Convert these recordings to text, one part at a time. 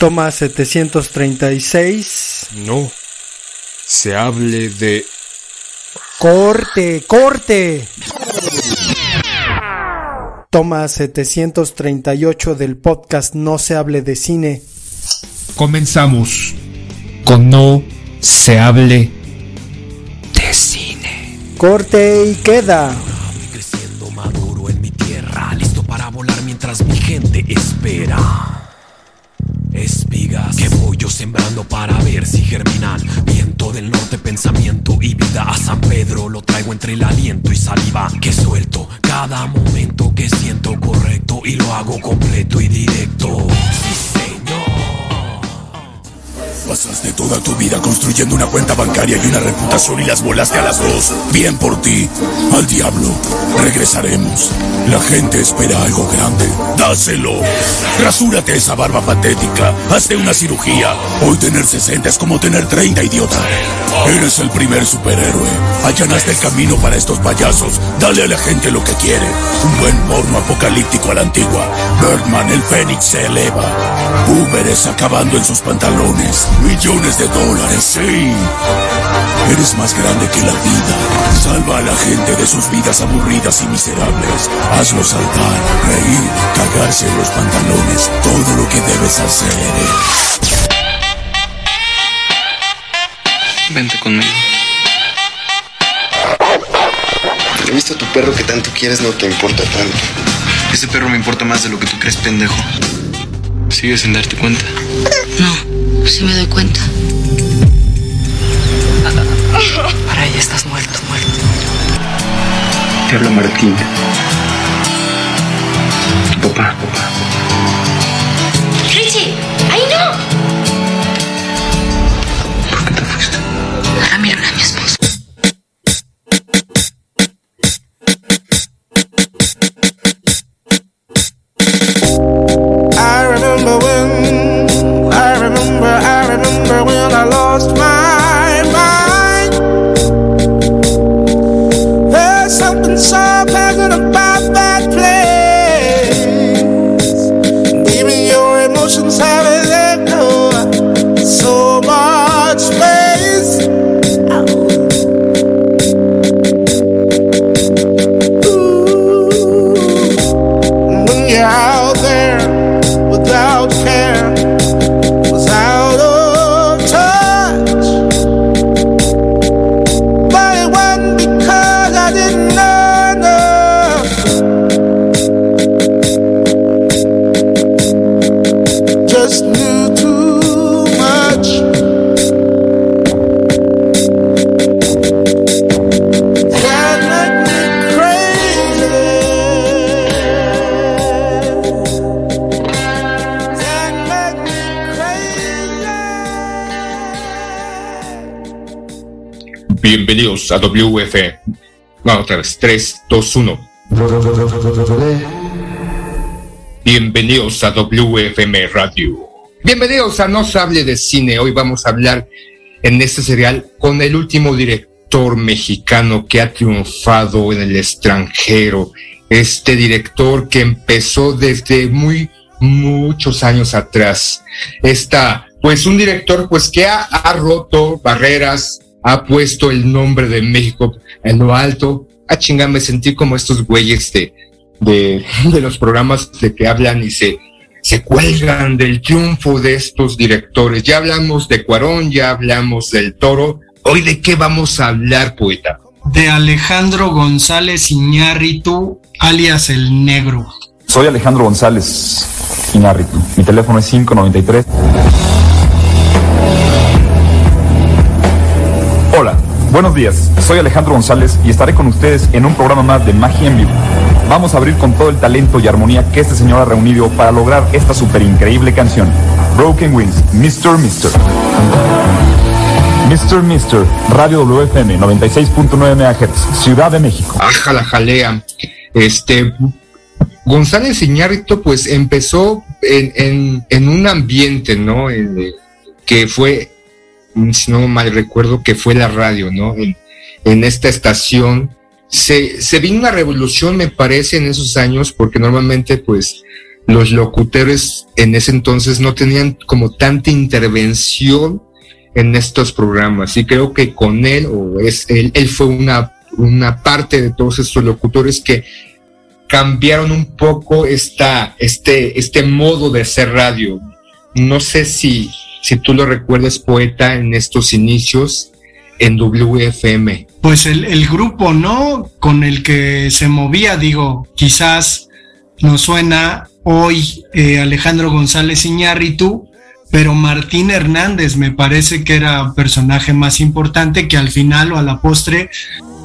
Toma 736. No. Se hable de... Corte, corte. Toma 738 del podcast No se hable de cine. Comenzamos con No se hable de cine. Corte y queda. creciendo maduro en mi tierra, listo para volar mientras mi gente espera. Espigas que voy yo sembrando para ver si germinan. Viento del norte, pensamiento y vida a San Pedro. Lo traigo entre el aliento y saliva que suelto. Cada momento que siento correcto y lo hago completo y directo. Sí, señor. Pasaste toda tu vida construyendo una cuenta bancaria y una reputación y las volaste a las dos. Bien por ti. Al diablo. Regresaremos. La gente espera algo grande. Dáselo. Rasúrate esa barba patética. Hazte una cirugía. Hoy tener 60 es como tener 30, idiota. Eres el primer superhéroe. Allanaste el camino para estos payasos. Dale a la gente lo que quiere. Un buen porno apocalíptico a la antigua. Birdman, el Fénix se eleva. Boomeres acabando en sus pantalones. Millones de dólares, sí. Eres más grande que la vida. Salva a la gente de sus vidas aburridas y miserables. Hazlos saltar, reír, cagarse en los pantalones. Todo lo que debes hacer. Vente conmigo. He visto a tu perro que tanto quieres no te importa tanto. Ese perro me importa más de lo que tú crees, pendejo. ¿Sigues sin darte cuenta? No, sí me doy cuenta. Para ella estás muerto, muerto. Te habla Martín. Tu papá, papá. Bienvenidos a WF. Vamos otra vez. 3, 2, 1. Bienvenidos a WFM Radio. Bienvenidos a No se hable de cine. Hoy vamos a hablar en este serial con el último director mexicano que ha triunfado en el extranjero. Este director que empezó desde muy muchos años atrás. Está, pues, un director, pues, que ha roto barreras, ha puesto el nombre de México en lo alto. A chingar, me sentí como estos güeyes de, de, de los programas de que hablan y se, se cuelgan del triunfo de estos directores. Ya hablamos de Cuarón, ya hablamos del Toro. Hoy de qué vamos a hablar, poeta. de Alejandro González Iñárritu, alias el Negro. Soy Alejandro González Iñárritu. Mi teléfono es 593. Buenos días. Soy Alejandro González y estaré con ustedes en un programa más de Magia en Vivo. Vamos a abrir con todo el talento y armonía que este señor ha reunido para lograr esta super increíble canción. Broken Wings, Mr. Mr. Mr. Mr. Radio WFM 96.9 MHz, Ciudad de México. Aja la jalea. Este González Iñárritu, pues empezó en, un ambiente, ¿no? Que fue, si no mal recuerdo, que fue la radio, ¿no? En, esta estación. Se, se vino una revolución, me parece, en esos años, porque normalmente, pues, los locutores en ese entonces no tenían como tanta intervención en estos programas y creo que con él o es él, él fue una, una parte de todos estos locutores que cambiaron un poco esta, este, este modo de hacer radio. No sé si, si tú lo recuerdas, poeta, en estos inicios en WFM. Pues el, grupo, ¿no? Con el que se movía, digo, quizás nos suena hoy eh, Alejandro González Iñárritu, pero Martín Hernández me parece que era personaje más importante que al final o a la postre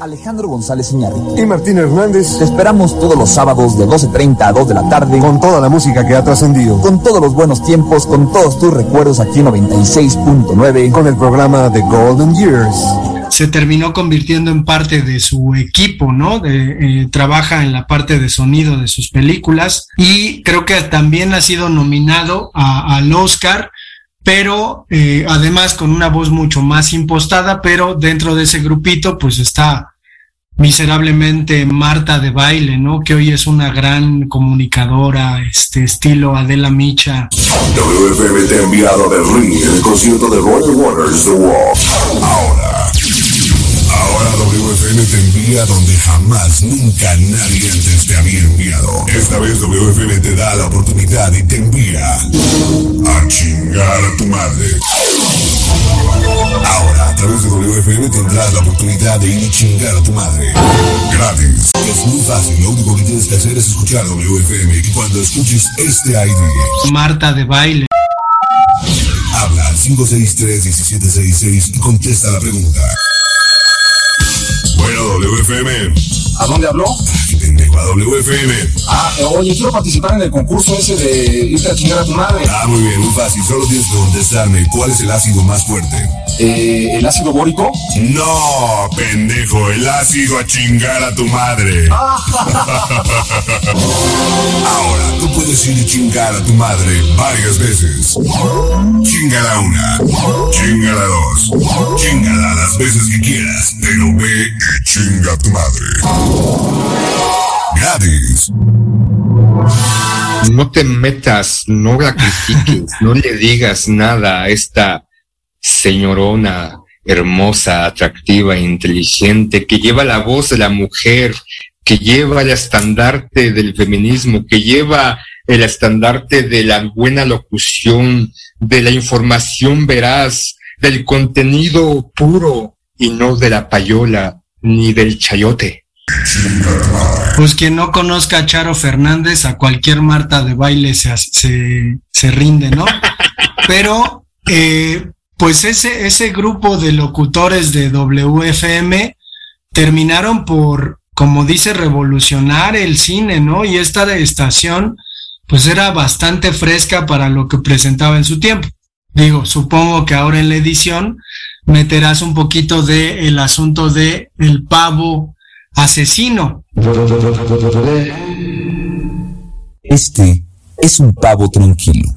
Alejandro González Iñárritu. Y Martín Hernández. Te esperamos todos los sábados de 12.30 a 2 de la tarde. Con toda la música que ha trascendido. Con todos los buenos tiempos, con todos tus recuerdos aquí en 96.9. Con el programa The Golden Years. Se terminó convirtiendo en parte de su equipo, ¿no? De, eh, trabaja en la parte de sonido de sus películas y creo que también ha sido nominado a, al Oscar pero eh, además con una voz mucho más impostada, pero dentro de ese grupito pues está miserablemente Marta de baile, ¿no? Que hoy es una gran comunicadora, este estilo Adela Micha. WFM te ha enviado Berlín en el concierto de Roger Waters The Wall. Ahora, ahora WFM te envía donde jamás, nunca nadie antes te había enviado. Esta vez WFM te da la oportunidad y te envía a chingar a tu madre. Ahora, a través de WFM tendrás la oportunidad de ir y chingar a tu madre. Gratis. Es muy fácil, lo único que tienes que hacer es escuchar WFM y cuando escuches este ID. Marta de baile. Habla al 563-1766 y contesta la pregunta. Bueno, WFM. ¿A dónde habló? Pendejo, a WFM. Ah, oye, quiero participar en el concurso ese de irte a chingar a tu madre. Ah, muy bien, muy fácil. Solo tienes que contestarme cuál es el ácido más fuerte. Eh, ¿El ácido bórico? No, pendejo, el ácido a chingar a tu madre. Ahora, tú puedes ir y chingar a tu madre varias veces. Chingala una, chingala dos, chingala las veces que quieras, tu madre. No te metas, no la critiques, no le digas nada a esta señorona hermosa, atractiva, inteligente, que lleva la voz de la mujer, que lleva el estandarte del feminismo, que lleva el estandarte de la buena locución, de la información veraz, del contenido puro y no de la payola ni del chayote. Pues quien no conozca a Charo Fernández, a cualquier Marta de baile se, se, se rinde, ¿no? Pero, eh, pues ese, ese grupo de locutores de WFM terminaron por, como dice, revolucionar el cine, ¿no? Y esta estación, pues era bastante fresca para lo que presentaba en su tiempo. Digo, supongo que ahora en la edición meterás un poquito de el asunto de el pavo asesino. Este es un pavo tranquilo.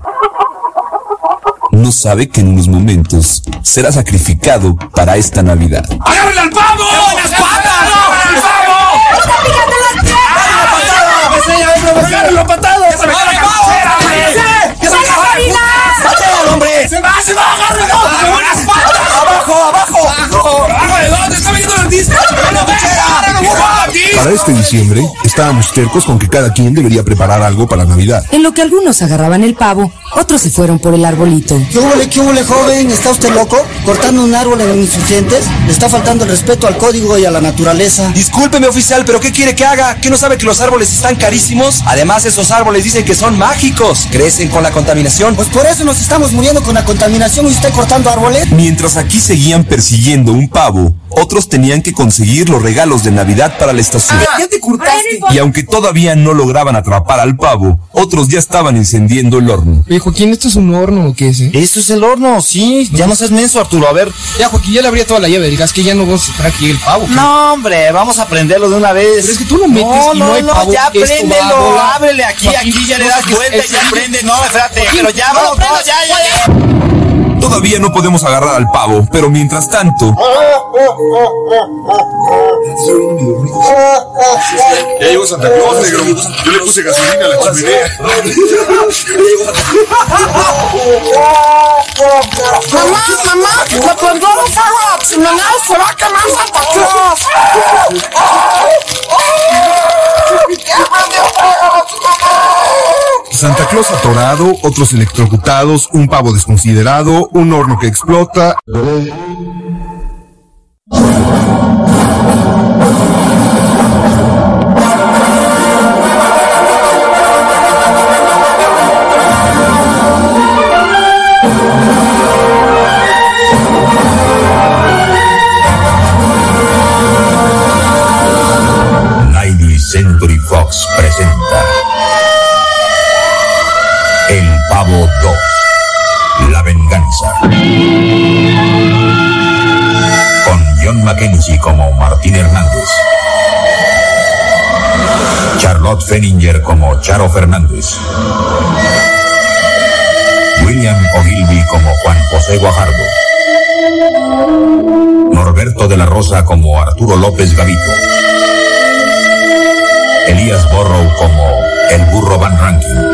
No sabe que en unos momentos será sacrificado para esta Navidad. ¡Agárrenle al pavo! ¡Qué buenas patas! ¡Agárrenle al pavo! ¡Está picando las piernas! ¡Agárrenlo a hombre! ¡Que se me cae la ¡Patea, hombre! ¡Se va, se va! ¡Agárrenlo! ¡Qué buenas patas! ¡Abajo, abajo! ¡Abajo! ¡Abajo de dónde! ¡Está viendo el artista! Para este diciembre, estábamos tercos con que cada quien debería preparar algo para Navidad. En lo que algunos agarraban el pavo, otros se fueron por el arbolito. ¿Qué huele, qué huele, joven? ¿Está usted loco? ¿Cortando un árbol en insurgentes? Le está faltando el respeto al código y a la naturaleza. Discúlpeme, oficial, pero ¿qué quiere que haga? ¿Que no sabe que los árboles están carísimos? Además, esos árboles dicen que son mágicos. Crecen con la contaminación. Pues por eso nos estamos muriendo con la contaminación y usted cortando árboles. Mientras aquí seguían persiguiendo un pavo, otros tenían que conseguir los regalos de Navidad para la estación. ¿Ya te curtaste? Y aunque todavía no lograban atrapar al pavo, otros ya estaban encendiendo el horno. Joaquín, ¿esto es un horno o qué es? Eh? Eso es el horno, sí. Ya no seas menso, Arturo. A ver. Ya, Joaquín, ya le abría toda la llave del gas que ya no vamos a estar aquí el pavo. ¿qué? No, hombre, vamos a prenderlo de una vez. Pero es que tú lo metes no, y no, no, hay no, ya esto préndelo. Ábrele aquí, Joaquín, aquí ya le das vuelta y ya prende. No, espérate, pero ya, vamos, no, ya, ya, ya. Todavía no podemos agarrar al pavo, pero mientras tanto... Ya llegó Santa Claus, negro. Yo le puse gasolina a la chimenea. Mamá, mamá, le prendieron fuego a la chimenea y se va a quemar Santa Claus. Santa Claus atorado, otros electrocutados, un pavo desconsiderado, un horno que explota. Century Fox presenta El Pavo 2 La Venganza. Con John Mackenzie como Martín Hernández. Charlotte Fenninger como Charo Fernández. William Ogilvy como Juan José Guajardo. Norberto de la Rosa como Arturo López Gavito. Elías Borrow como el burro Van Ranking.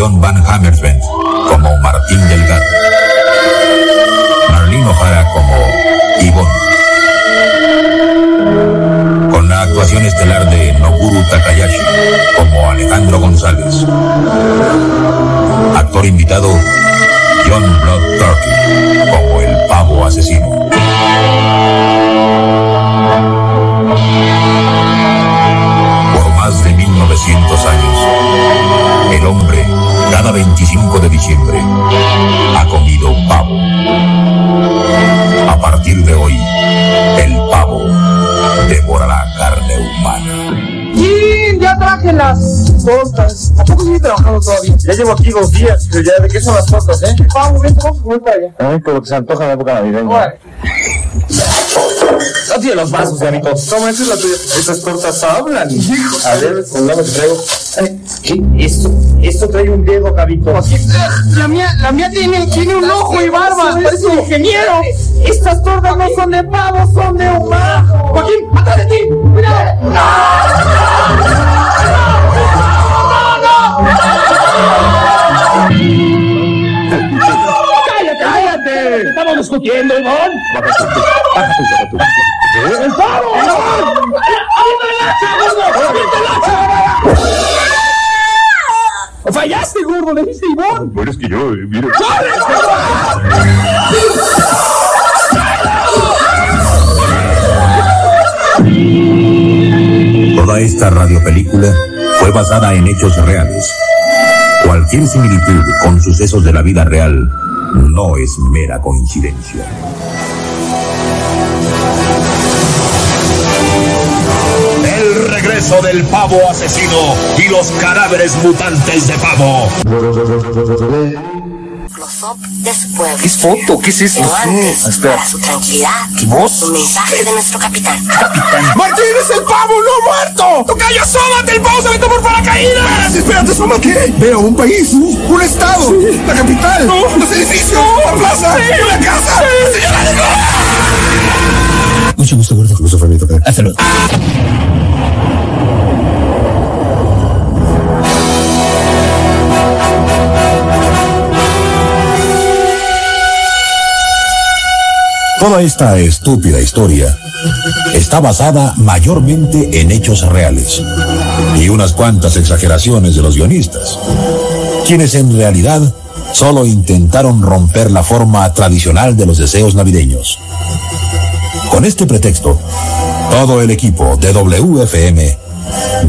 John Van Hammersbent como Martín Delgado. Marlene O'Hara como Yvonne. Con la actuación estelar de Noguru Takayashi como Alejandro González. Actor invitado John Blood Turkey como el pavo asesino. Por más de 1900 años, el hombre, cada 25 de diciembre, ha comido pavo. A partir de hoy, el pavo devorará carne humana. ¡Sí! Ya traje las tortas. ¿A poco sigue trabajando todavía? Ya llevo aquí dos días, pero ya de qué son las tortas, ¿eh? Vamos, vente, vamos a comer para allá. A mí por lo que se antoja en la época navideña. No tiene los vasos, Gabito. ¿Cómo esa es la tuya? Esas tortas hablan. A ver, con la que traigo. ¿Qué? Esto, esto trae un dedo, Gabito. La mía, la mía tiene, tiene un ojo y barba. Parece un ingeniero. Estas tortas no son de pavo, son de humano. Joaquín, atrás de ti. Cuidado. ¡Cállate, cállate! ¡Estamos discutiendo, Iván! Tú, baja tú. ¡El pavo! ¡Avienta el hacha, gordo! ¡Avienta el hacha! ¡Fallaste, gordo! ¡Le diste Iván! Bueno, es que yo, eh, mire. Toda esta radiopelícula fue basada en hechos reales. Cualquier similitud con sucesos de la vida real no es mera coincidencia. Regreso del pavo asesino y los cadáveres mutantes de pavo. Close-up de su pueblo. ¿Qué es foto? ¿Qué es esto? Pero antes, Espera. para su tranquilidad, ¿Qué voz? un mensaje de nuestro capitán. ¡Martín es el pavo, no muerto! ¡Tocayo, asómate! ¡El pavo se aventó por paracaídas! Espérate, ¿soma qué? Veo un país, un estado, la capital, los edificios, la plaza, la casa, la señora de Mucho gusto, gordo. Gusto, Fabito. Hazlo. Toda esta estúpida historia está basada mayormente en hechos reales y unas cuantas exageraciones de los guionistas, quienes en realidad solo intentaron romper la forma tradicional de los deseos navideños. Con este pretexto, todo el equipo de WFM,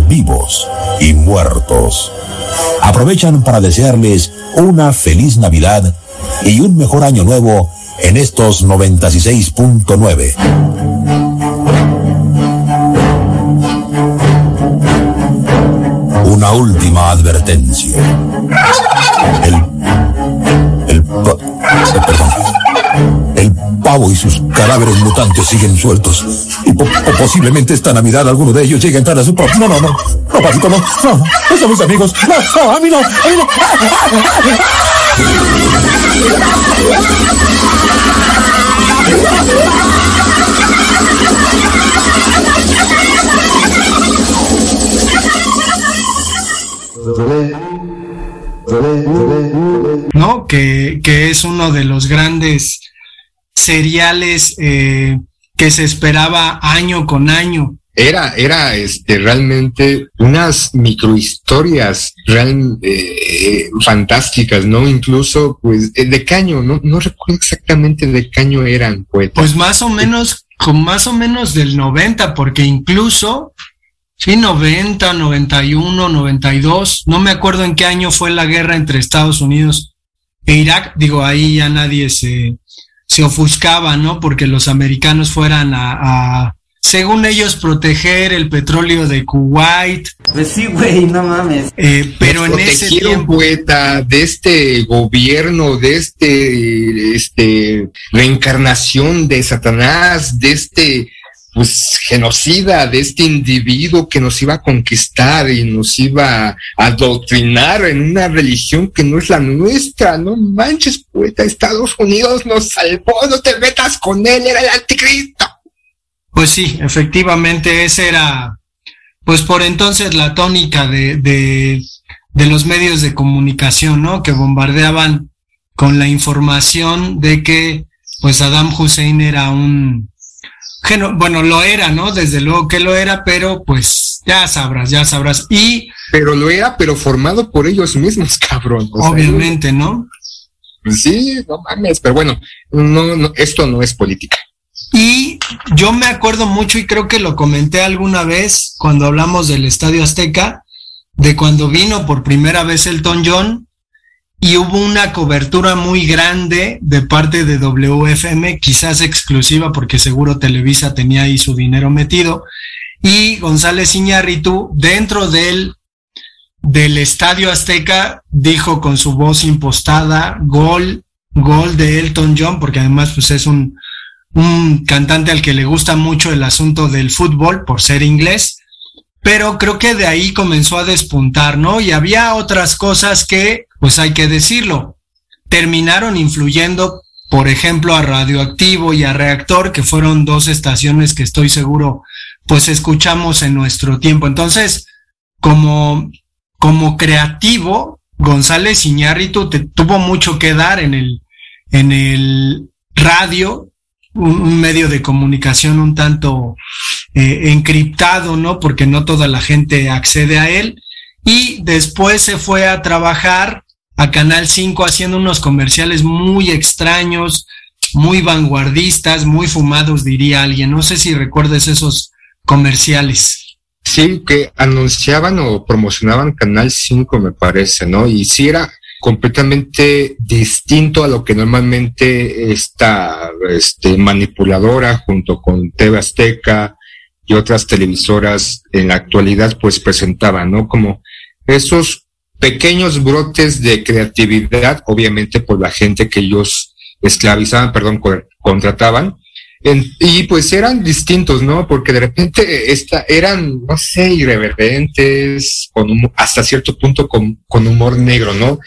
vivos y muertos, aprovechan para desearles una feliz Navidad y un mejor año nuevo en estos 96.9. Una última advertencia. El. El. eh, perdón. El pavo y sus cadáveres mutantes siguen sueltos. Y po- po- posiblemente esta Navidad alguno de ellos llegue a entrar a su propio. No, no, no. No, Paquito, no. No, no somos amigos. No, no, a mí no. A mí no. ¿No? Que, que es uno de los grandes seriales eh, que se esperaba año con año. Era, era este, realmente unas microhistorias real, eh, fantásticas, ¿no? Incluso, pues, eh, de caño, no, no recuerdo exactamente de caño eran poetas. Pues más o menos, con más o menos del 90, porque incluso Sí, 90, 91, 92. No me acuerdo en qué año fue la guerra entre Estados Unidos e Irak. Digo, ahí ya nadie se, se ofuscaba, ¿no? Porque los americanos fueran a, a según ellos, proteger el petróleo de Kuwait. Pues sí, güey, no mames. Eh, pero en ese tiempo... poeta de este gobierno, de este, este, reencarnación de Satanás, de este pues genocida de este individuo que nos iba a conquistar y nos iba a adoctrinar en una religión que no es la nuestra. No manches, poeta, Estados Unidos nos salvó, no te metas con él, era el anticristo. Pues sí, efectivamente, esa era, pues por entonces la tónica de, de, de los medios de comunicación, ¿no? Que bombardeaban con la información de que, pues Saddam Hussein era un, bueno, lo era, ¿no? Desde luego que lo era, pero pues ya sabrás, ya sabrás. Y. Pero lo era, pero formado por ellos mismos, cabrón. obviamente, ¿no? Sí, no mames, pero bueno, no, no, esto no es política. Y yo me acuerdo mucho, y creo que lo comenté alguna vez cuando hablamos del Estadio Azteca, de cuando vino por primera vez Elton John y hubo una cobertura muy grande de parte de WFM, quizás exclusiva porque seguro Televisa tenía ahí su dinero metido, y González Iñárritu dentro del, del Estadio Azteca dijo con su voz impostada, gol, gol de Elton John, porque además pues es un, un cantante al que le gusta mucho el asunto del fútbol por ser inglés, pero creo que de ahí comenzó a despuntar, ¿no? Y había otras cosas que, pues hay que decirlo, terminaron influyendo, por ejemplo, a Radioactivo y a Reactor, que fueron dos estaciones que estoy seguro, pues escuchamos en nuestro tiempo. Entonces, como, como creativo, González Iñárritu te, tuvo mucho que dar en el, en el radio, un, medio de comunicación un tanto eh, encriptado, ¿no? Porque no toda la gente accede a él. Y después se fue a trabajar a Canal 5 haciendo unos comerciales muy extraños, muy vanguardistas, muy fumados, diría alguien. No sé si recuerdes esos comerciales. Sí, que anunciaban o promocionaban Canal 5, me parece, ¿no? Y sí era completamente distinto a lo que normalmente esta este, manipuladora junto con TV Azteca y otras televisoras en la actualidad pues presentaban, ¿no? Como esos pequeños brotes de creatividad, obviamente por la gente que ellos esclavizaban, perdón, contrataban, en, y pues eran distintos, ¿no? Porque de repente esta, eran, no sé, irreverentes, con hasta cierto punto con, con humor negro, ¿no?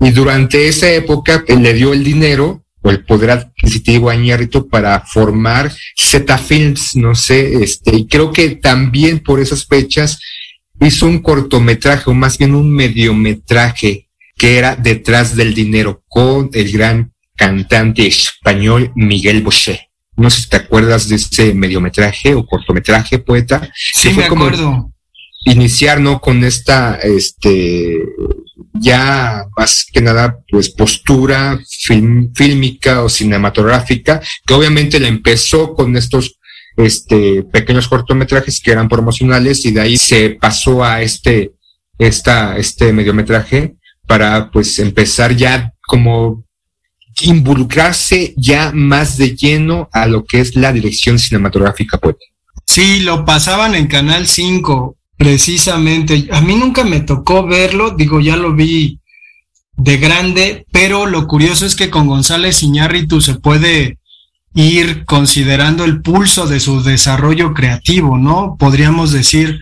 Y durante esa época le dio el dinero o el poder adquisitivo a para formar Z Films, no sé, este, y creo que también por esas fechas hizo un cortometraje, o más bien un mediometraje, que era Detrás del Dinero, con el gran cantante español Miguel Bosé. No sé si te acuerdas de ese mediometraje o cortometraje, poeta. Sí, me acuerdo. Iniciar, ¿no? Con esta, este, ya más que nada, pues postura film, fílmica o cinematográfica, que obviamente la empezó con estos este, pequeños cortometrajes que eran promocionales y de ahí se pasó a este, esta, este mediometraje para pues empezar ya como involucrarse ya más de lleno a lo que es la dirección cinematográfica pues. Sí, lo pasaban en Canal 5, precisamente. A mí nunca me tocó verlo, digo, ya lo vi de grande, pero lo curioso es que con González Iñárritu se puede ir considerando el pulso de su desarrollo creativo, ¿no? Podríamos decir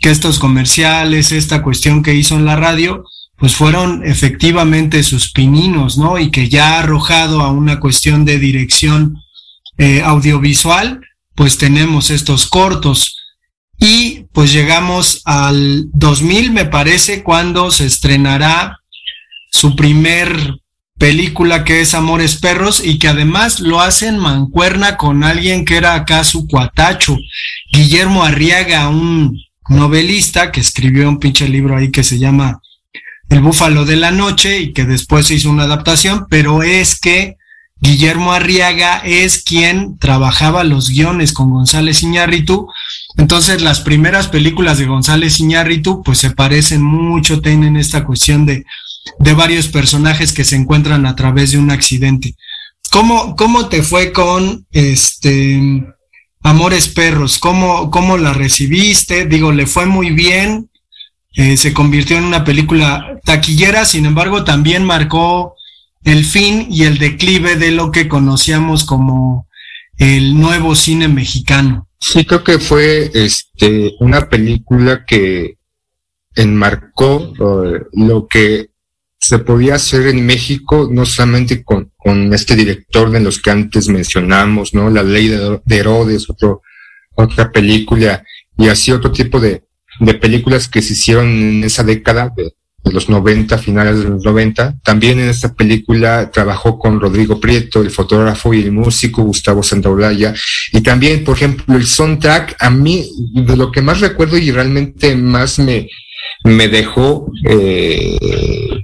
que estos comerciales, esta cuestión que hizo en la radio, pues fueron efectivamente sus pininos, ¿no? Y que ya arrojado a una cuestión de dirección eh, audiovisual, pues tenemos estos cortos. Y pues llegamos al 2000, me parece, cuando se estrenará su primer película que es Amores Perros y que además lo hacen mancuerna con alguien que era acá su cuatacho, Guillermo Arriaga, un novelista que escribió un pinche libro ahí que se llama El Búfalo de la Noche y que después se hizo una adaptación, pero es que Guillermo Arriaga es quien trabajaba los guiones con González Iñárritu. Entonces las primeras películas de González Iñárritu pues se parecen mucho, tienen esta cuestión de, de varios personajes que se encuentran a través de un accidente. ¿Cómo, cómo te fue con este Amores Perros? ¿Cómo, cómo la recibiste? Digo, le fue muy bien. Eh, se convirtió en una película taquillera, sin embargo, también marcó el fin y el declive de lo que conocíamos como el nuevo cine mexicano. Sí, creo que fue este una película que enmarcó uh, lo que se podía hacer en México, no solamente con, con este director de los que antes mencionamos, ¿no? La ley de, de Herodes, otro, otra película, y así otro tipo de, de películas que se hicieron en esa década de los 90, finales de los 90. También en esta película trabajó con Rodrigo Prieto, el fotógrafo y el músico Gustavo Santaolalla. Y también, por ejemplo, el soundtrack, a mí, de lo que más recuerdo y realmente más me, me dejó eh,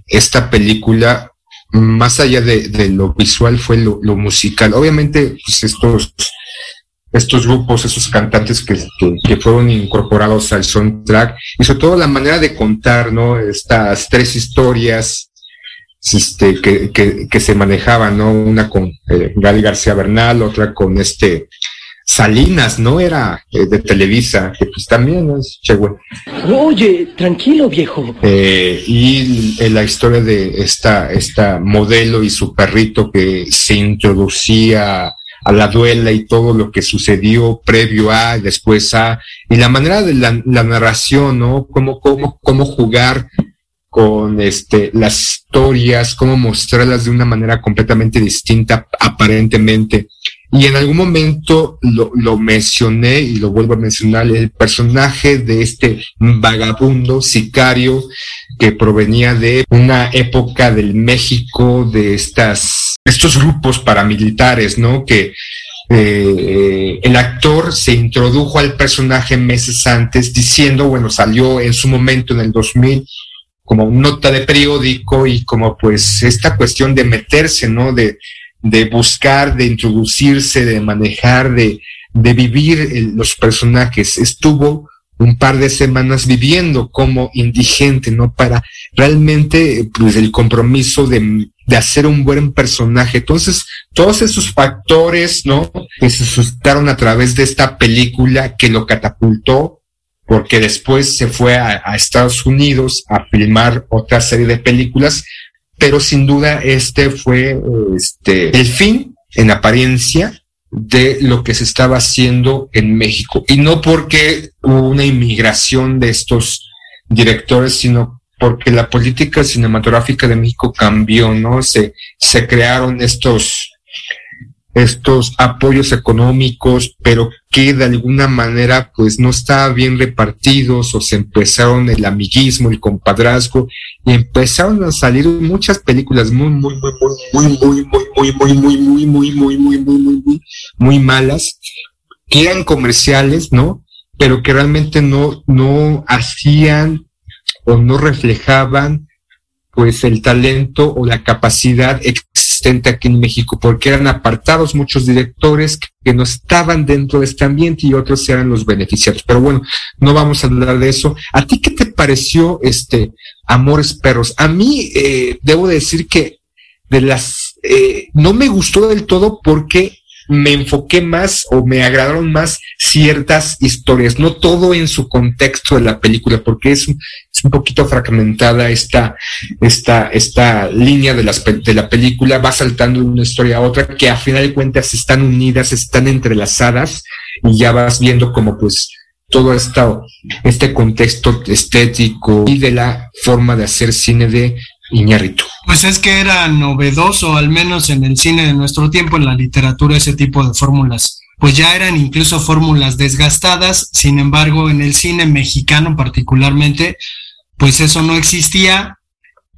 esta película, más allá de, de lo visual, fue lo, lo musical. Obviamente, pues estos estos grupos, esos cantantes que, que, que, fueron incorporados al soundtrack y sobre todo la manera de contar, ¿no? Estas tres historias este, que, que, que se manejaban, ¿no? Una con eh, Gali García Bernal, otra con este Salinas, ¿no? Era eh, de Televisa, que pues también es che, Oye, tranquilo, viejo. Eh, y la historia de esta, esta modelo y su perrito que se introducía a la duela y todo lo que sucedió previo a, después a, y la manera de la, la narración, ¿no? Cómo, cómo, cómo jugar con este, las historias, cómo mostrarlas de una manera completamente distinta, aparentemente. Y en algún momento lo, lo mencioné y lo vuelvo a mencionar, el personaje de este vagabundo sicario que provenía de una época del México de estas, estos grupos paramilitares, ¿no? Que eh, el actor se introdujo al personaje meses antes diciendo, bueno, salió en su momento en el 2000 como nota de periódico y como pues esta cuestión de meterse, ¿no? De, de buscar, de introducirse, de manejar, de, de vivir los personajes. Estuvo un par de semanas viviendo como indigente, ¿no? Para realmente, pues, el compromiso de, de hacer un buen personaje. Entonces, todos esos factores, ¿no? Que se suscitaron a través de esta película que lo catapultó, porque después se fue a, a Estados Unidos a filmar otra serie de películas, pero sin duda este fue este, el fin, en apariencia, de lo que se estaba haciendo en México. Y no porque hubo una inmigración de estos directores, sino porque la política cinematográfica de México cambió, ¿no? Se, se crearon estos, estos apoyos económicos, pero que de alguna manera pues no estaban bien repartidos o se empezaron el amiguismo, el compadrazgo y empezaron a salir muchas películas muy muy muy muy muy muy muy muy muy muy muy muy muy muy muy muy muy malas que eran comerciales, ¿no? Pero que realmente no no hacían o no reflejaban pues el talento o la capacidad existente aquí en México, porque eran apartados muchos directores que no estaban dentro de este ambiente y otros eran los beneficiarios. Pero bueno, no vamos a hablar de eso. ¿A ti qué te pareció este Amores Perros? A mí eh, debo decir que de las eh, no me gustó del todo porque me enfoqué más o me agradaron más ciertas historias, no todo en su contexto de la película, porque es, es un poquito fragmentada esta, esta, esta línea de, de la película, va saltando de una historia a otra, que a final de cuentas están unidas, están entrelazadas, y ya vas viendo como pues todo esto, este contexto estético y de la forma de hacer cine de Pues es que era novedoso, al menos en el cine de nuestro tiempo, en la literatura, ese tipo de fórmulas. Pues ya eran incluso fórmulas desgastadas, sin embargo, en el cine mexicano particularmente, pues eso no existía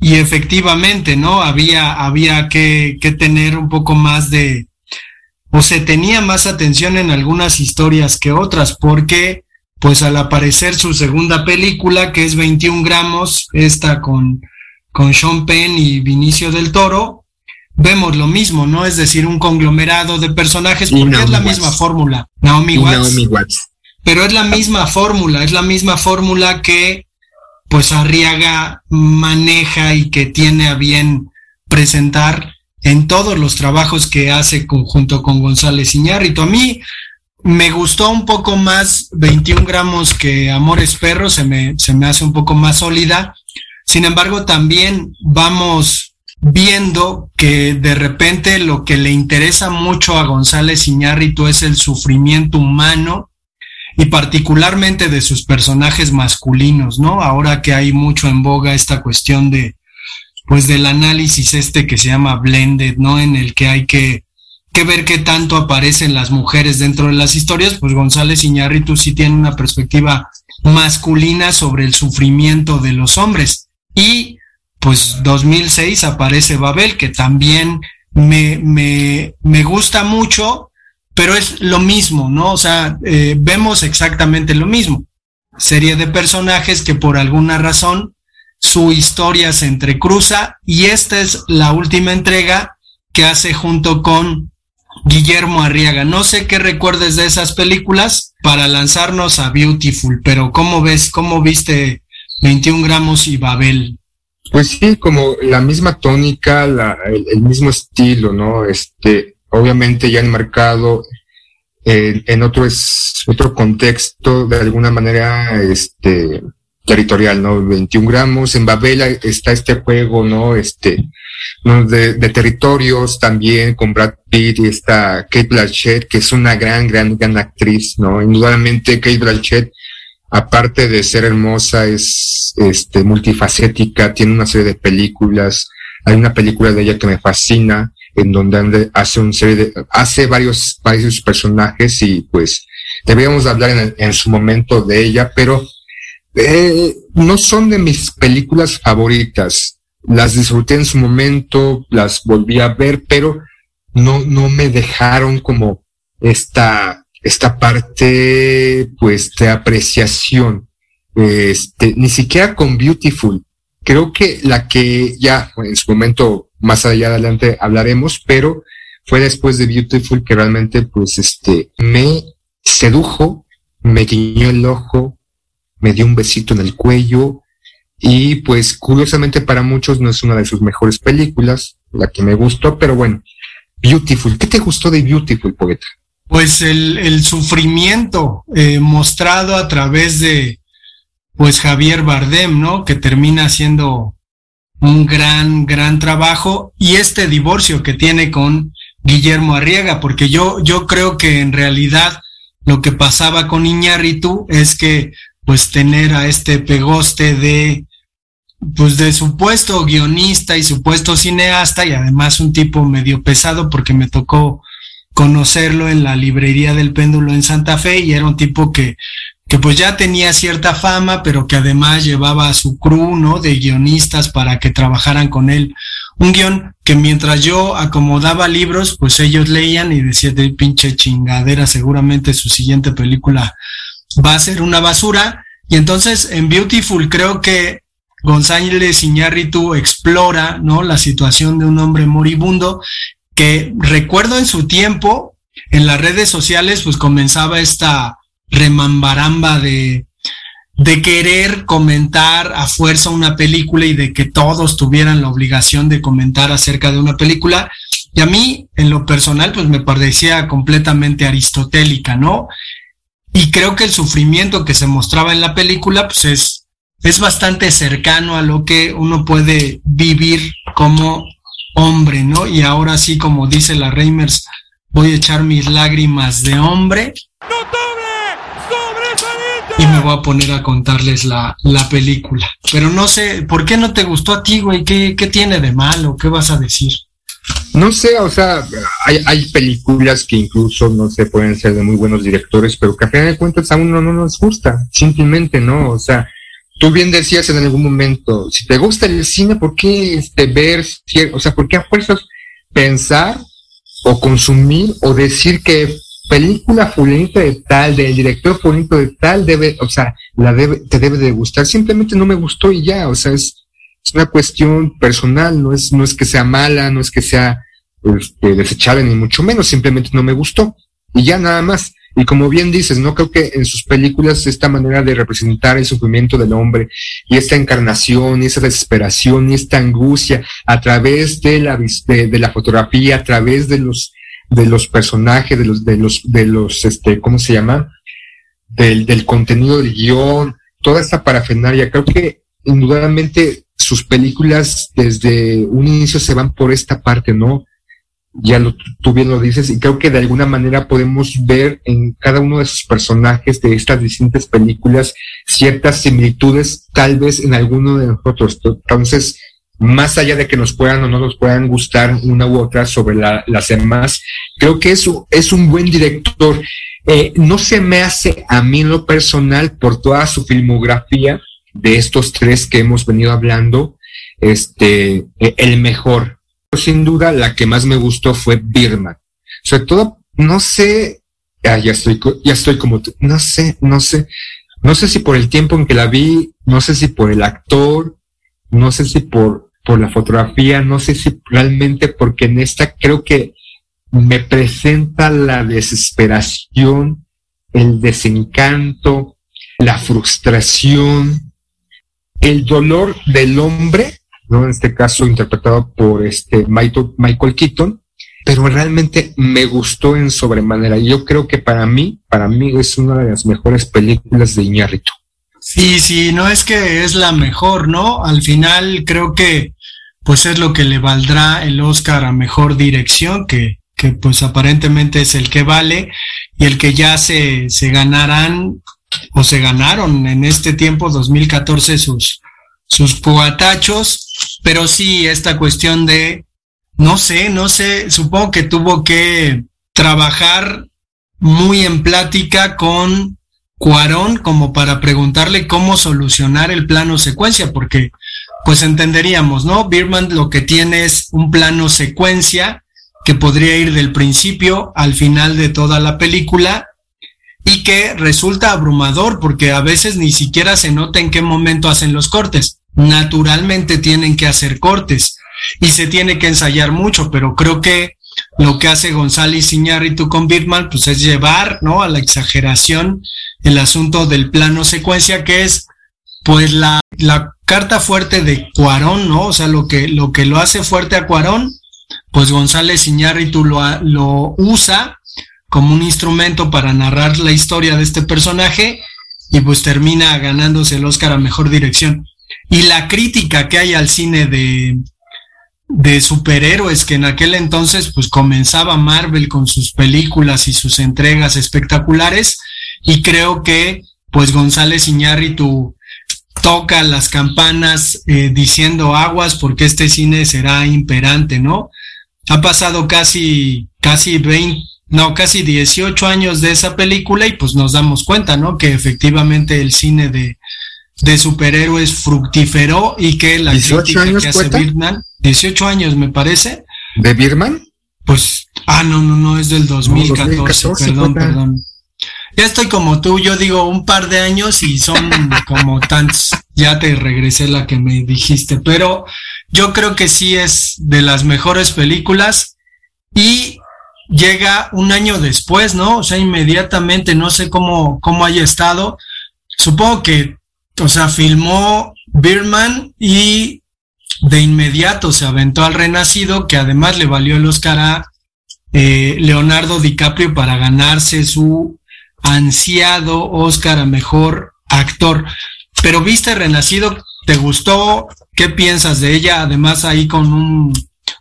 y efectivamente, ¿no? Había, había que, que tener un poco más de, o se tenía más atención en algunas historias que otras, porque pues al aparecer su segunda película, que es 21 gramos, esta con, con Sean Penn y Vinicio del Toro, vemos lo mismo, ¿no? Es decir, un conglomerado de personajes, porque es la misma fórmula. Naomi Watts, Naomi Watts. Pero es la misma fórmula, es la misma fórmula que pues Arriaga maneja y que tiene a bien presentar en todos los trabajos que hace junto con González Iñárritu. A mí me gustó un poco más 21 gramos que Amores Perros, se me, se me hace un poco más sólida. Sin embargo, también vamos viendo que de repente lo que le interesa mucho a González Iñárritu es el sufrimiento humano y particularmente de sus personajes masculinos, ¿no? Ahora que hay mucho en boga esta cuestión de, pues del análisis este que se llama blended, ¿no? En el que hay que que ver qué tanto aparecen las mujeres dentro de las historias, pues González Iñárritu sí tiene una perspectiva masculina sobre el sufrimiento de los hombres. Y pues 2006 aparece Babel, que también me, me, me gusta mucho, pero es lo mismo, ¿no? O sea, eh, vemos exactamente lo mismo. Serie de personajes que por alguna razón su historia se entrecruza y esta es la última entrega que hace junto con Guillermo Arriaga. No sé qué recuerdes de esas películas para lanzarnos a Beautiful, pero ¿cómo ves, cómo viste 21 gramos y Babel? Pues sí, como la misma tónica, la, el, mismo estilo, ¿no? Este, obviamente ya enmarcado en, en otro es, otro contexto, de alguna manera, este, territorial, ¿no? 21 gramos. En Babel está este juego, ¿no? Este, ¿no? De, de, territorios también con Brad Pitt y está Kate Blanchett, que es una gran, gran, gran actriz, ¿no? Indudablemente Kate Blanchett, aparte de ser hermosa, es, este, multifacética, tiene una serie de películas. Hay una película de ella que me fascina, en donde hace un serie de, hace varios, varios personajes y pues debíamos hablar en, en su momento de ella, pero eh, no son de mis películas favoritas. Las disfruté en su momento, las volví a ver, pero no, no me dejaron como esta, esta parte, pues, de apreciación. Este, ni siquiera con Beautiful. Creo que la que ya en su momento más allá adelante hablaremos, pero fue después de Beautiful que realmente, pues, este, me sedujo, me guiñó el ojo, me dio un besito en el cuello y pues curiosamente para muchos no es una de sus mejores películas, la que me gustó, pero bueno, Beautiful, ¿qué te gustó de Beautiful, poeta? Pues el, el sufrimiento eh, mostrado a través de pues Javier Bardem, ¿no? Que termina haciendo un gran, gran trabajo y este divorcio que tiene con Guillermo Arriaga, porque yo, yo creo que en realidad lo que pasaba con Iñárritu es que pues tener a este pegoste de pues de supuesto guionista y supuesto cineasta y además un tipo medio pesado porque me tocó conocerlo en la librería del péndulo en Santa Fe y era un tipo que que pues ya tenía cierta fama, pero que además llevaba a su crew, ¿no? De guionistas para que trabajaran con él. Un guion que mientras yo acomodaba libros, pues ellos leían y decían de pinche chingadera, seguramente su siguiente película va a ser una basura. Y entonces en Beautiful creo que González Iñárritu explora, ¿no? La situación de un hombre moribundo que recuerdo en su tiempo, en las redes sociales, pues comenzaba esta remambaramba de, de querer comentar a fuerza una película y de que todos tuvieran la obligación de comentar acerca de una película. Y a mí, en lo personal, pues me parecía completamente aristotélica, ¿no? Y creo que el sufrimiento que se mostraba en la película, pues es, es bastante cercano a lo que uno puede vivir como hombre, ¿no? Y ahora sí, como dice la Reimers, voy a echar mis lágrimas de hombre. Y me voy a poner a contarles la, la película. Pero no sé, ¿por qué no te gustó a ti, güey? ¿Qué, ¿Qué tiene de malo? ¿Qué vas a decir? No sé, o sea, hay, hay películas que incluso, no sé, pueden ser de muy buenos directores, pero que a fin de cuentas a uno no nos gusta, simplemente, ¿no? O sea, tú bien decías en algún momento, si te gusta el cine, ¿por qué este, ver, o sea, por qué a fuerzas pensar o consumir o decir que película fulanita de tal, del director fulanito de tal, debe, o sea, la debe, te debe de gustar, simplemente no me gustó y ya, o sea, es, es una cuestión personal, no es, no es que sea mala, no es que sea este, desechable, ni mucho menos, simplemente no me gustó. Y ya nada más. Y como bien dices, no creo que en sus películas esta manera de representar el sufrimiento del hombre y esta encarnación y esa desesperación y esta angustia a través de la, de, de la fotografía, a través de los, de los personajes, de los, de los, de los, este, ¿cómo se llama? Del, del contenido del guion, toda esta parafernalia. Creo que indudablemente sus películas desde un inicio se van por esta parte, ¿no? Ya lo, tú bien lo dices, y creo que de alguna manera podemos ver en cada uno de sus personajes de estas distintas películas ciertas similitudes, tal vez en alguno de nosotros. Entonces, más allá de que nos puedan o no nos puedan gustar una u otra sobre la- las demás, creo que eso es un buen director. Eh, no se me hace a mí en lo personal por toda su filmografía de estos tres que hemos venido hablando, este, eh, el mejor. Sin duda, la que más me gustó fue Birman. Sobre todo, no sé, ah, ya estoy, ya estoy como no sé, no sé, no sé si por el tiempo en que la vi, no sé si por el actor, no sé si por, por la fotografía, no sé si realmente porque en esta creo que me presenta la desesperación, el desencanto, la frustración, el dolor del hombre, En este caso interpretado por este Michael, Keaton, pero realmente me gustó en sobremanera. Yo creo que para mí, para mí es una de las mejores películas de Iñárritu. Sí, sí, no es que es la mejor, ¿no? Al final creo que pues es lo que le valdrá el Oscar a mejor dirección, que, que pues aparentemente es el que vale y el que ya se, se ganarán o se ganaron en este tiempo 2014 sus, sus cuatachos, pero sí esta cuestión de, no sé, no sé, supongo que tuvo que trabajar muy en plática con Cuarón como para preguntarle cómo solucionar el plano secuencia, porque pues entenderíamos, ¿no? Birman lo que tiene es un plano secuencia que podría ir del principio al final de toda la película y que resulta abrumador porque a veces ni siquiera se nota en qué momento hacen los cortes. Naturalmente tienen que hacer cortes y se tiene que ensayar mucho, pero creo que lo que hace González Iñárritu con Birman pues es llevar, ¿no? A la exageración el asunto del plano secuencia que es pues la, la carta fuerte de Cuarón, ¿no? O sea, lo que, lo que lo hace fuerte a Cuarón, pues González Iñárritu lo, lo usa como un instrumento para narrar la historia de este personaje y pues termina ganándose el Oscar a Mejor Dirección. Y la crítica que hay al cine de, de superhéroes que en aquel entonces pues comenzaba Marvel con sus películas y sus entregas espectaculares y creo que pues González Iñárritu toca las campanas eh, diciendo aguas porque este cine será imperante, ¿no? Ha pasado casi, casi 20, no, casi 18 años de esa película y pues nos damos cuenta, ¿no? Que efectivamente el cine de, de superhéroes fructiferó y que la 18 crítica años que hace? Birdman, 18 años me parece, ¿De Birman? pues, ah, no, no, no, es del 2014, 2014, perdón, cuenta. perdón. Ya estoy como tú, yo digo un par de años y son como tantos. Ya te regresé la que me dijiste, pero yo creo que sí es de las mejores películas y llega un año después, ¿no? O sea, inmediatamente, no sé cómo, cómo haya estado. Supongo que, o sea, filmó Birman y de inmediato se aventó al Renacido, que además le valió el Oscar a eh, Leonardo DiCaprio para ganarse su ansiado Oscar a mejor actor. Pero viste Renacido, ¿te gustó? ¿Qué piensas de ella? Además ahí con un,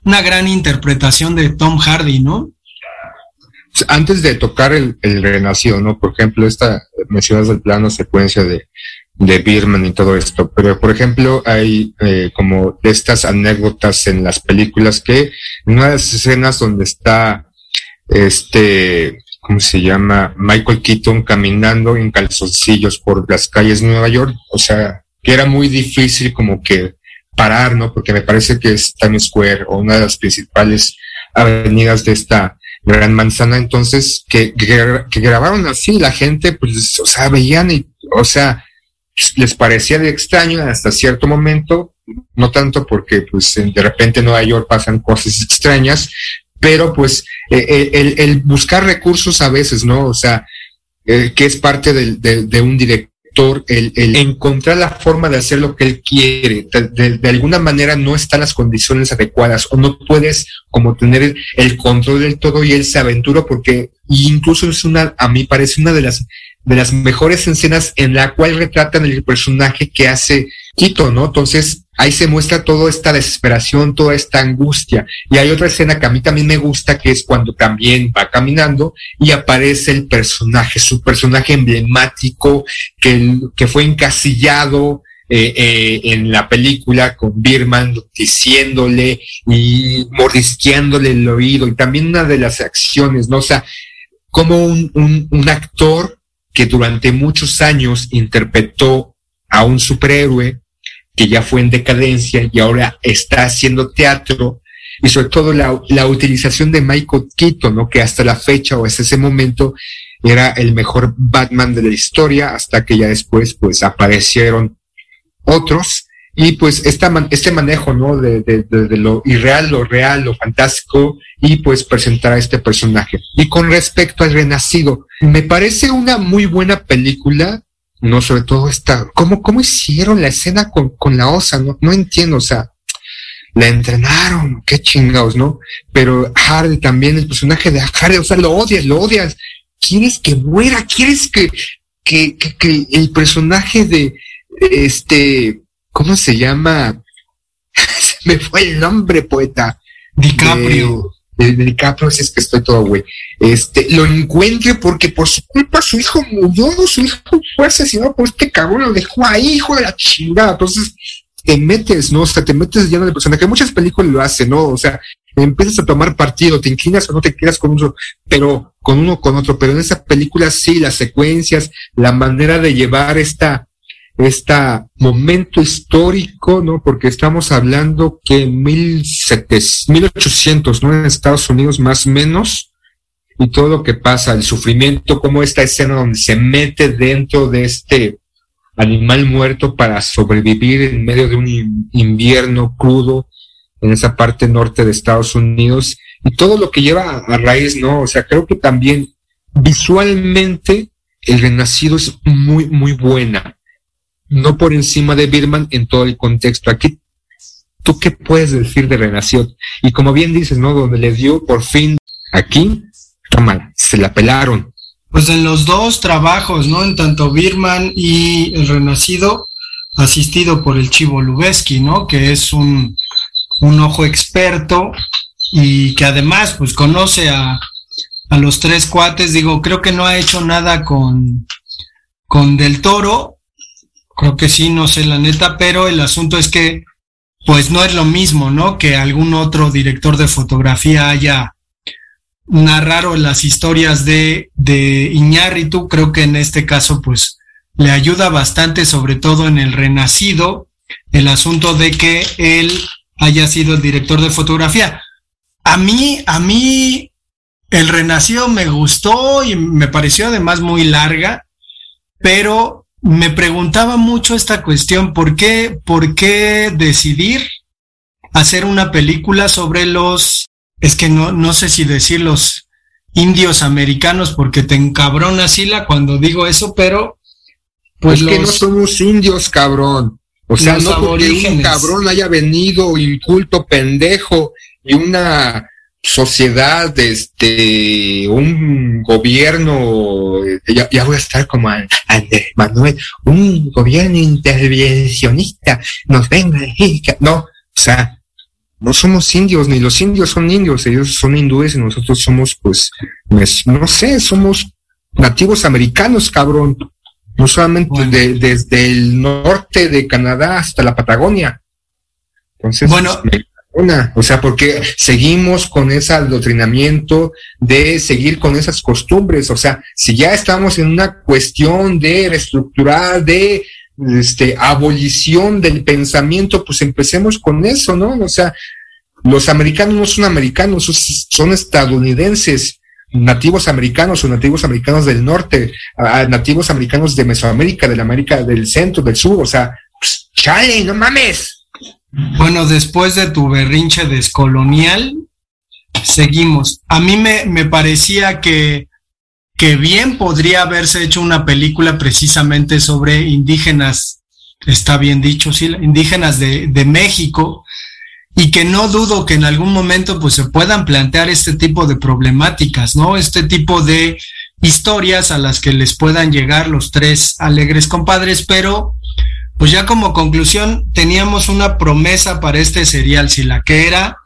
una gran interpretación de Tom Hardy, ¿no? antes de tocar el, el renacido, ¿no? Por ejemplo, esta, mencionas el plano secuencia de, de Birman y todo esto, pero por ejemplo hay eh, como de estas anécdotas en las películas que en una de las escenas donde está este, ¿cómo se llama? Michael Keaton caminando en calzoncillos por las calles de Nueva York, o sea, que era muy difícil como que parar, ¿no? Porque me parece que es Times Square o una de las principales avenidas de esta gran manzana, entonces, que, que, que grabaron así, la gente, pues, o sea, veían y, o sea, les parecía extraño hasta cierto momento, no tanto porque pues de repente en Nueva York pasan cosas extrañas, pero pues eh, el, el, buscar recursos a veces, ¿no? O sea, eh, que es parte de, de, de un director, el, el, encontrar la forma de hacer lo que él quiere, de, de, alguna manera no están las condiciones adecuadas o no puedes como tener el control del todo y él se aventura porque incluso es una, a mí parece una de las de las mejores escenas en la cual retratan el personaje que hace Quito, ¿no? Entonces ahí se muestra toda esta desesperación, toda esta angustia. Y hay otra escena que a mí también me gusta, que es cuando también va caminando y aparece el personaje, su personaje emblemático que, que fue encasillado eh, eh, en la película con Birman diciéndole y mordisqueándole el oído. Y también una de las acciones, ¿no? O sea, como un, un, un actor que durante muchos años interpretó a un superhéroe que ya fue en decadencia y ahora está haciendo teatro y sobre todo la, la utilización de Michael Keaton, ¿no? que hasta la fecha o hasta ese momento era el mejor Batman de la historia hasta que ya después pues aparecieron otros y pues esta este manejo no de, de, de, de, lo irreal lo real lo fantástico y pues presentar a este personaje. Y con respecto al renacido me parece una muy buena película no sobre todo esta cómo cómo hicieron la escena con, con la osa no no entiendo o sea la entrenaron qué chingados no pero Hardy también el personaje de Hardy o sea lo odias lo odias. Quieres que muera quieres que que, que, que el personaje de este ¿cómo se llama? se me fue el nombre, poeta. DiCaprio. De, de DiCaprio, si es que estoy todo güey. Este, lo encuentre porque por su culpa su hijo murió, su hijo fue asesinado por este cabrón, lo dejó ahí, hijo de la chingada. Entonces, te metes, ¿no? O sea, te metes lleno de personas, que muchas películas lo hacen, ¿no? O sea, empiezas a tomar partido, te inclinas o no te quedas con uno, pero con uno con otro, pero en esa película sí, las secuencias, la manera de llevar esta, este momento histórico, ¿no? Porque estamos hablando que en 1800, ¿no? En Estados Unidos más o menos, y todo lo que pasa, el sufrimiento, como esta escena donde se mete dentro de este animal muerto para sobrevivir en medio de un invierno crudo en esa parte norte de Estados Unidos, y todo lo que lleva a raíz, ¿no? O sea, creo que también visualmente el renacido es muy, muy buena no por encima de Birman en todo el contexto. Aquí, ¿tú qué puedes decir de Renación? Y como bien dices, ¿no? Donde le dio por fin aquí, toma, se la pelaron. Pues en los dos trabajos, ¿no? En tanto Birman y El Renacido, asistido por el Chivo Lubeski, ¿no? Que es un, un ojo experto y que además, pues conoce a, a los tres cuates. Digo, creo que no ha hecho nada con, con Del Toro, Creo que sí, no sé la neta, pero el asunto es que pues no es lo mismo, ¿no? Que algún otro director de fotografía haya narrado las historias de, de Iñárritu. Creo que en este caso pues le ayuda bastante, sobre todo en el Renacido, el asunto de que él haya sido el director de fotografía. A mí, a mí, el Renacido me gustó y me pareció además muy larga, pero me preguntaba mucho esta cuestión, ¿por qué, por qué decidir hacer una película sobre los, es que no, no sé si decir los indios americanos, porque te encabrona Sila cuando digo eso, pero pues es los, que no somos indios, cabrón. O sea, no porque un cabrón haya venido inculto, pendejo, y una sociedad, este, un gobierno, ya, ya voy a estar como al Manuel, un gobierno intervencionista nos venga no, o sea, no somos indios, ni los indios son indios, ellos son hindúes y nosotros somos, pues, pues, no sé, somos nativos americanos, cabrón. No solamente de- desde el norte de Canadá hasta la Patagonia. Entonces, Bueno. me una, o sea, porque seguimos con ese adoctrinamiento de seguir con esas costumbres, o sea, si ya estamos en una cuestión de reestructurar, de este abolición del pensamiento, pues empecemos con eso, ¿no? O sea, los americanos no son americanos, son- estadounidenses, nativos americanos o nativos americanos del norte, nativos americanos de Mesoamérica, de la América del centro, del sur, o sea, pues, chale, no mames. Bueno, después de tu berrinche descolonial, seguimos. A mí me, me parecía que, que bien podría haberse hecho una película precisamente sobre indígenas, está bien dicho, sí, indígenas de, de México, y que no dudo que en algún momento pues se puedan plantear este tipo de problemáticas, ¿no? Este tipo de historias a las que les puedan llegar los tres alegres compadres, pero pues ya como conclusión teníamos una promesa para este serial, Sila, que era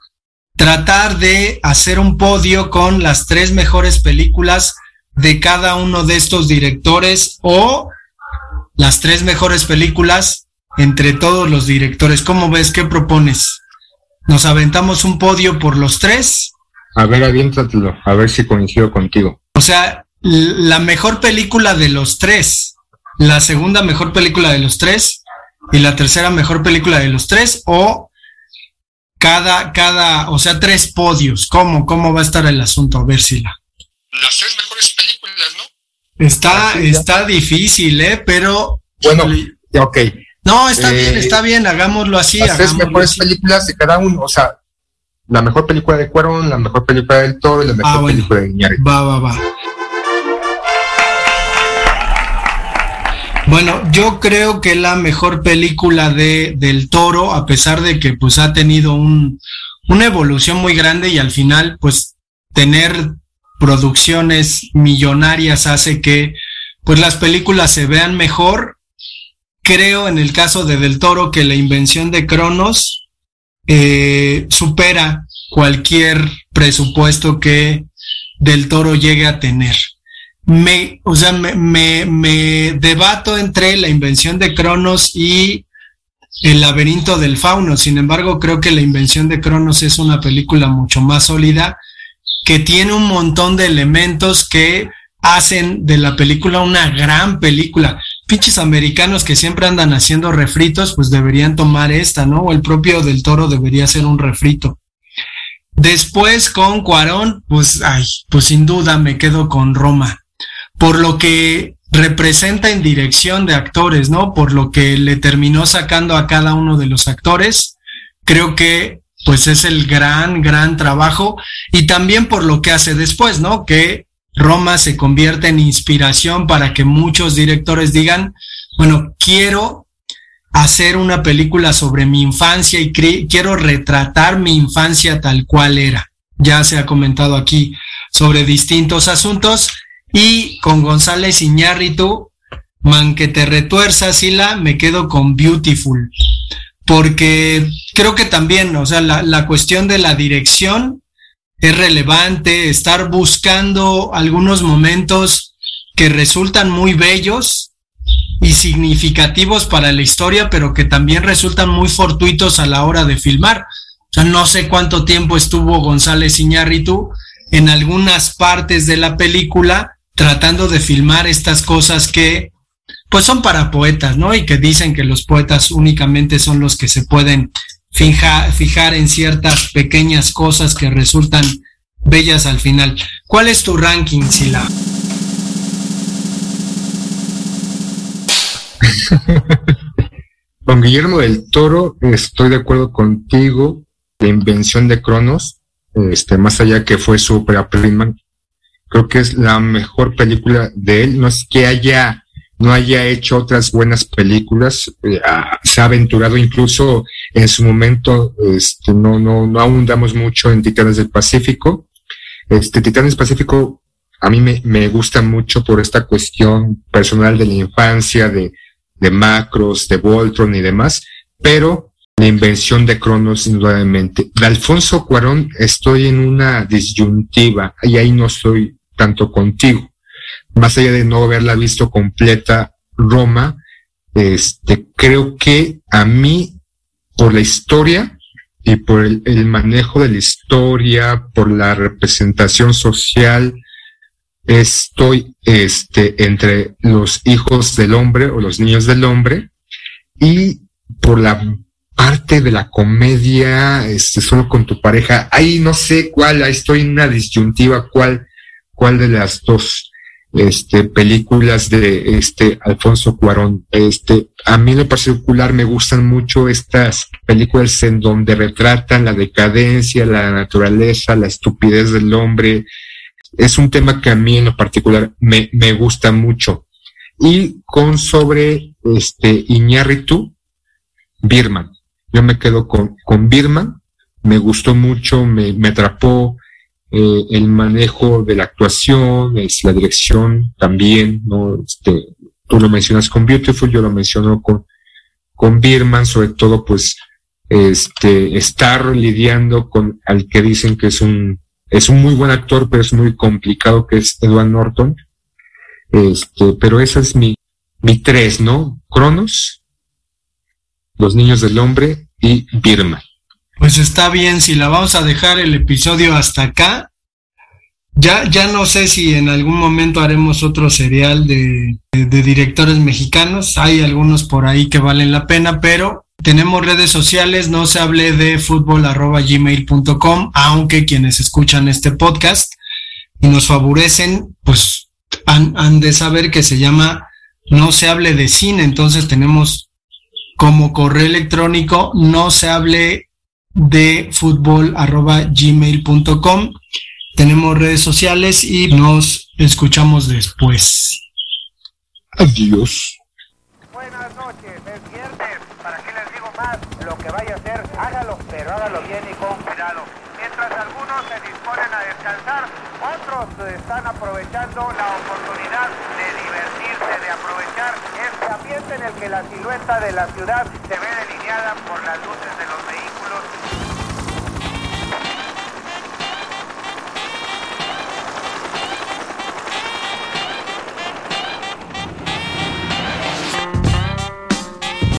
tratar de hacer un podio con las tres mejores películas de cada uno de estos directores o las tres mejores películas entre todos los directores. ¿Cómo ves? ¿Qué propones? ¿Nos aventamos un podio por los tres? A ver, aviéntatelo, a ver si coincido contigo. O sea, la mejor película de los tres, la segunda mejor película de los tres y la tercera mejor película de los tres o cada, cada, o sea, tres podios. ¿Cómo? ¿Cómo va a estar el asunto? A ver si la. Las tres mejores películas, ¿no? Está, ya. está difícil, ¿eh? Pero. Bueno, ya, ok. No, está Eh, bien, está bien, hagámoslo así. Las tres mejores así. películas de cada uno, o sea, la mejor película de Cuarón, la mejor película del Toro y la mejor Ah, bueno. película de Iñárritu. Va, va, va. Bueno, yo creo que la mejor película de del Toro, a pesar de que pues ha tenido un, una evolución muy grande y al final pues tener producciones millonarias hace que pues las películas se vean mejor. Creo en el caso de Del Toro que la invención de Cronos eh, supera cualquier presupuesto que Del Toro llegue a tener. Me, o sea, me, me, me debato entre la invención de Cronos y el laberinto del fauno. Sin embargo, creo que la invención de Cronos es una película mucho más sólida que tiene un montón de elementos que hacen de la película una gran película. Pinches americanos que siempre andan haciendo refritos, pues deberían tomar esta, ¿no? O el propio del toro debería ser un refrito. Después con Cuarón, pues, ay, pues sin duda me quedo con Roma. Por lo que representa en dirección de actores, ¿no? Por lo que le terminó sacando a cada uno de los actores. Creo que pues es el gran, gran trabajo y también por lo que hace después, ¿no? Que Roma se convierte en inspiración para que muchos directores digan, bueno, quiero hacer una película sobre mi infancia y quiero retratar mi infancia tal cual era. Ya se ha comentado aquí sobre distintos asuntos y con González Iñárritu, man que te retuerza, Sila, me quedo con Beautiful porque creo que también, o sea, la, la cuestión de la dirección es relevante, estar buscando algunos momentos que resultan muy bellos y significativos para la historia, pero que también resultan muy fortuitos a la hora de filmar. O sea, no sé cuánto tiempo estuvo González Iñárritu en algunas partes de la película tratando de filmar estas cosas que pues son para poetas, ¿no? Y que dicen que los poetas únicamente son los que se pueden fija- fijar en ciertas pequeñas cosas que resultan bellas al final. ¿Cuál es tu ranking, Sila? Con Guillermo del Toro, estoy de acuerdo contigo. La invención de Cronos, este, más allá que fue su ópera prima, creo que es la mejor película de él. No es que haya, no haya hecho otras buenas películas, eh, se ha aventurado incluso en su momento, este, no, no, no ahondamos mucho en Titanes del Pacífico. Este, Titanes del Pacífico a mí me, me gusta mucho por esta cuestión personal de la infancia, de, de Macros, de Voltron y demás, pero la invención de Cronos, indudablemente. De Alfonso Cuarón estoy en una disyuntiva y ahí no estoy tanto contigo. Más allá de no haberla visto completa, Roma, este, creo que a mí, por la historia y por el, manejo de la historia, por la representación social, estoy este, entre los hijos del hombre o los niños del hombre y por la parte de la comedia, este, solo con tu pareja, ahí no sé cuál, ahí estoy en una disyuntiva, cuál, cuál de las dos este, películas de este Alfonso Cuarón. Este, a mí en lo particular me gustan mucho estas películas en donde retratan la decadencia, la naturaleza, la estupidez del hombre. Es un tema que a mí en lo particular me, me gusta mucho. Y con sobre este Iñárritu, Birman. Yo me quedo con, con Birman. Me gustó mucho, me, me atrapó, eh, el manejo de la actuación, es la dirección también, ¿no? Este, tú lo mencionas con Beautiful, yo lo menciono con, con Birman, sobre todo pues, este, estar lidiando con al que dicen que es un, es un muy buen actor, pero es muy complicado, que es Edward Norton. Este, pero esa es mi, mi tres, ¿no? Cronos, Los Niños del Hombre y Birman. Pues está bien, si la vamos a dejar el episodio hasta acá. Ya, ya no sé si en algún momento haremos otro serial de, de, directores mexicanos. Hay algunos por ahí que valen la pena, pero tenemos redes sociales, no se hable de fútbol arroba gmail.com, aunque quienes escuchan este podcast y nos favorecen, pues han, han de saber que se llama no se hable de cine, entonces tenemos como correo electrónico no se hable de fútbol arroba gmail.com. Tenemos redes sociales y nos escuchamos después. Adiós. Buenas noches, es viernes. ¿Para qué les digo más? Lo que vaya a hacer, hágalo, pero hágalo bien y con cuidado. Mientras algunos se disponen a descansar, otros están aprovechando la oportunidad de divertirse, de aprovechar este ambiente en el que la silueta de la ciudad se ve delineada por las luces de